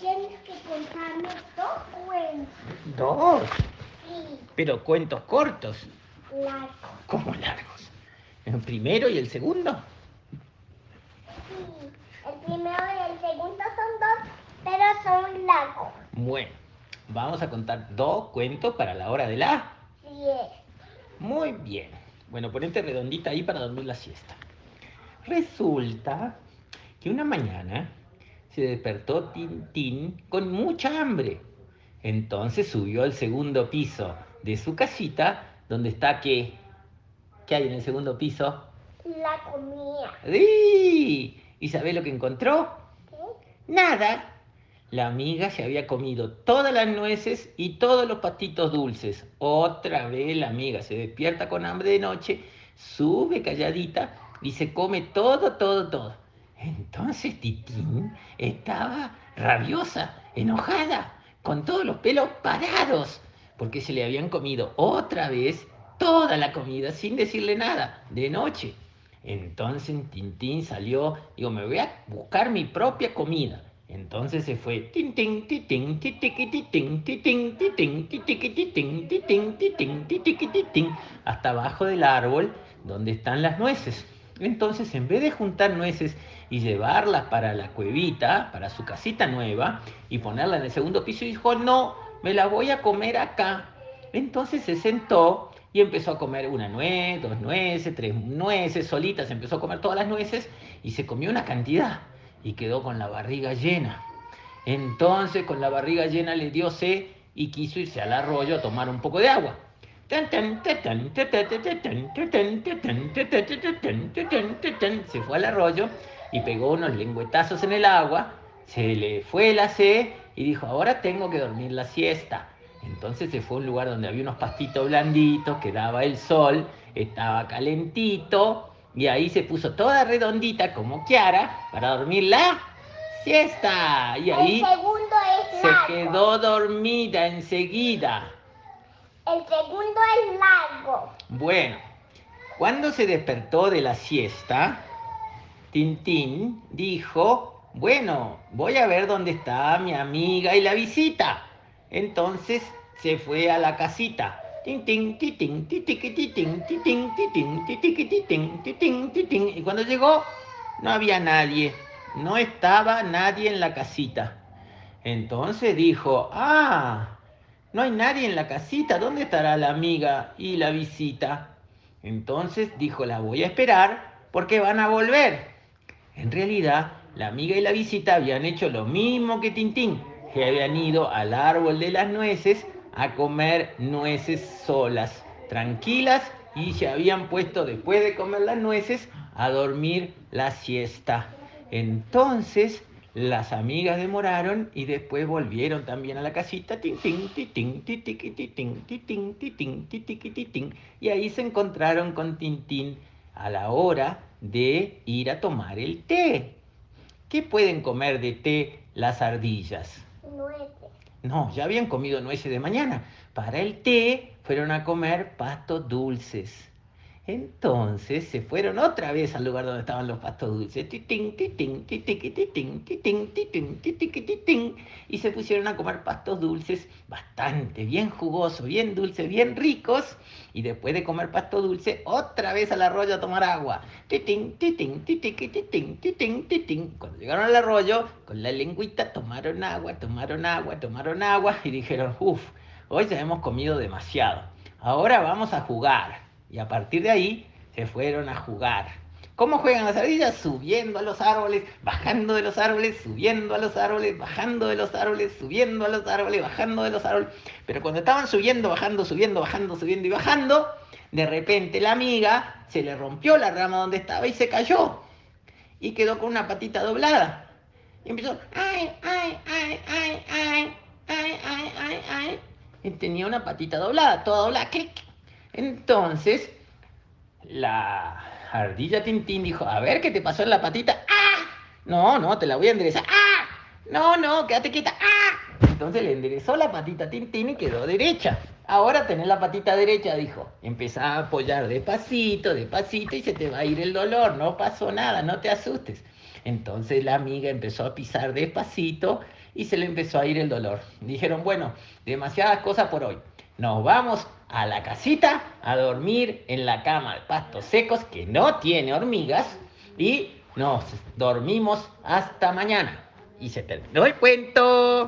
tienes que contarme dos cuentos. Dos, Sí, pero cuentos cortos. largos. ¿Cómo largos? ¿El primero y el segundo? Sí, el primero y el segundo son dos, pero son largos. Bueno, vamos a contar dos cuentos para la hora de la... Diez. Muy bien. Bueno, ponete redondita ahí para dormir la siesta. Resulta que una mañana se despertó Tintín con mucha hambre. Entonces subió al segundo piso de su casita, donde está qué? ¿Qué hay en el segundo piso? La comida. ¡Sí! ¿Y sabés lo que encontró? ¿Qué? Nada. La amiga se había comido todas las nueces y todos los patitos dulces. Otra vez la amiga se despierta con hambre de noche, sube calladita y se come todo, todo, todo. Entonces Titín estaba rabiosa, enojada, con todos los pelos parados, porque se le habían comido otra vez toda la comida sin decirle nada, de noche. Entonces Tintín salió, digo, me voy a buscar mi propia comida. Entonces se fue Tintín, titín, titín, titín, hasta abajo del árbol donde están las nueces. Entonces, en vez de juntar nueces y llevarlas para la cuevita, para su casita nueva, y ponerla en el segundo piso, dijo, no, me la voy a comer acá. Entonces se sentó y empezó a comer una nuez, dos nueces, tres nueces, solitas, empezó a comer todas las nueces y se comió una cantidad y quedó con la barriga llena. Entonces con la barriga llena le dio sed y quiso irse al arroyo a tomar un poco de agua. Se fue al arroyo y pegó unos lengüetazos en el agua, se le fue la sed y dijo, ahora tengo que dormir la siesta. Entonces se fue a un lugar donde había unos pastitos blanditos, que daba el sol, estaba calentito y ahí se puso toda redondita como Kiara para dormir la siesta. Y ahí se quedó dormida enseguida. El segundo es largo. Bueno, cuando se despertó de la siesta, Tintín dijo, bueno, voy a ver dónde está mi amiga y la visita. Entonces se fue a la casita. Y cuando llegó, no había nadie. No estaba nadie en la casita. Entonces dijo, ah, no hay nadie en la casita. ¿Dónde estará la amiga y la visita? Entonces dijo, la voy a esperar porque van a volver. En realidad, la amiga y la visita habían hecho lo mismo que Tintín, que habían ido al árbol de las nueces a comer nueces solas, tranquilas, y se habían puesto después de comer las nueces a dormir la siesta. Entonces las amigas demoraron y después volvieron también a la casita, y ahí se encontraron con Tintín a la hora de ir a tomar el té. ¿Qué pueden comer de té las ardillas? Nueve. No, ya habían comido nueces de mañana. Para el té fueron a comer pastos dulces. Entonces se fueron otra vez al lugar donde estaban los pastos dulces. Y se pusieron a comer pastos dulces bastante, bien jugosos, bien dulces, bien ricos. Y después de comer pasto dulce, otra vez al arroyo a tomar agua. Cuando llegaron al arroyo, con la lengüita tomaron agua, tomaron agua, tomaron agua y dijeron, uff, hoy ya hemos comido demasiado. Ahora vamos a jugar. Y a partir de ahí se fueron a jugar. ¿Cómo juegan las ardillas? Subiendo a los árboles, bajando de los árboles, subiendo a los árboles, bajando de los árboles, subiendo a los árboles, bajando de los árboles. Pero cuando estaban subiendo, bajando, subiendo, bajando, subiendo y bajando, de repente la amiga se le rompió la rama donde estaba y se cayó. Y quedó con una patita doblada. Y empezó, ay, ay, ay, ay, ay, ay, ay, ay, ay. Y tenía una patita doblada, toda doblada, clic. Entonces, la ardilla Tintín dijo, a ver, ¿qué te pasó en la patita? ¡Ah! No, no, te la voy a enderezar. ¡Ah! No, no, quédate quieta. ¡Ah! Entonces le enderezó la patita a Tintín y quedó derecha. Ahora tenés la patita derecha, dijo. Empezá a apoyar despacito, despacito y se te va a ir el dolor. No pasó nada, no te asustes. Entonces la amiga empezó a pisar despacito y se le empezó a ir el dolor. Dijeron, bueno, demasiadas cosas por hoy. Nos vamos a la casita a dormir en la cama de pastos secos que no tiene hormigas y nos dormimos hasta mañana. Y se terminó el cuento.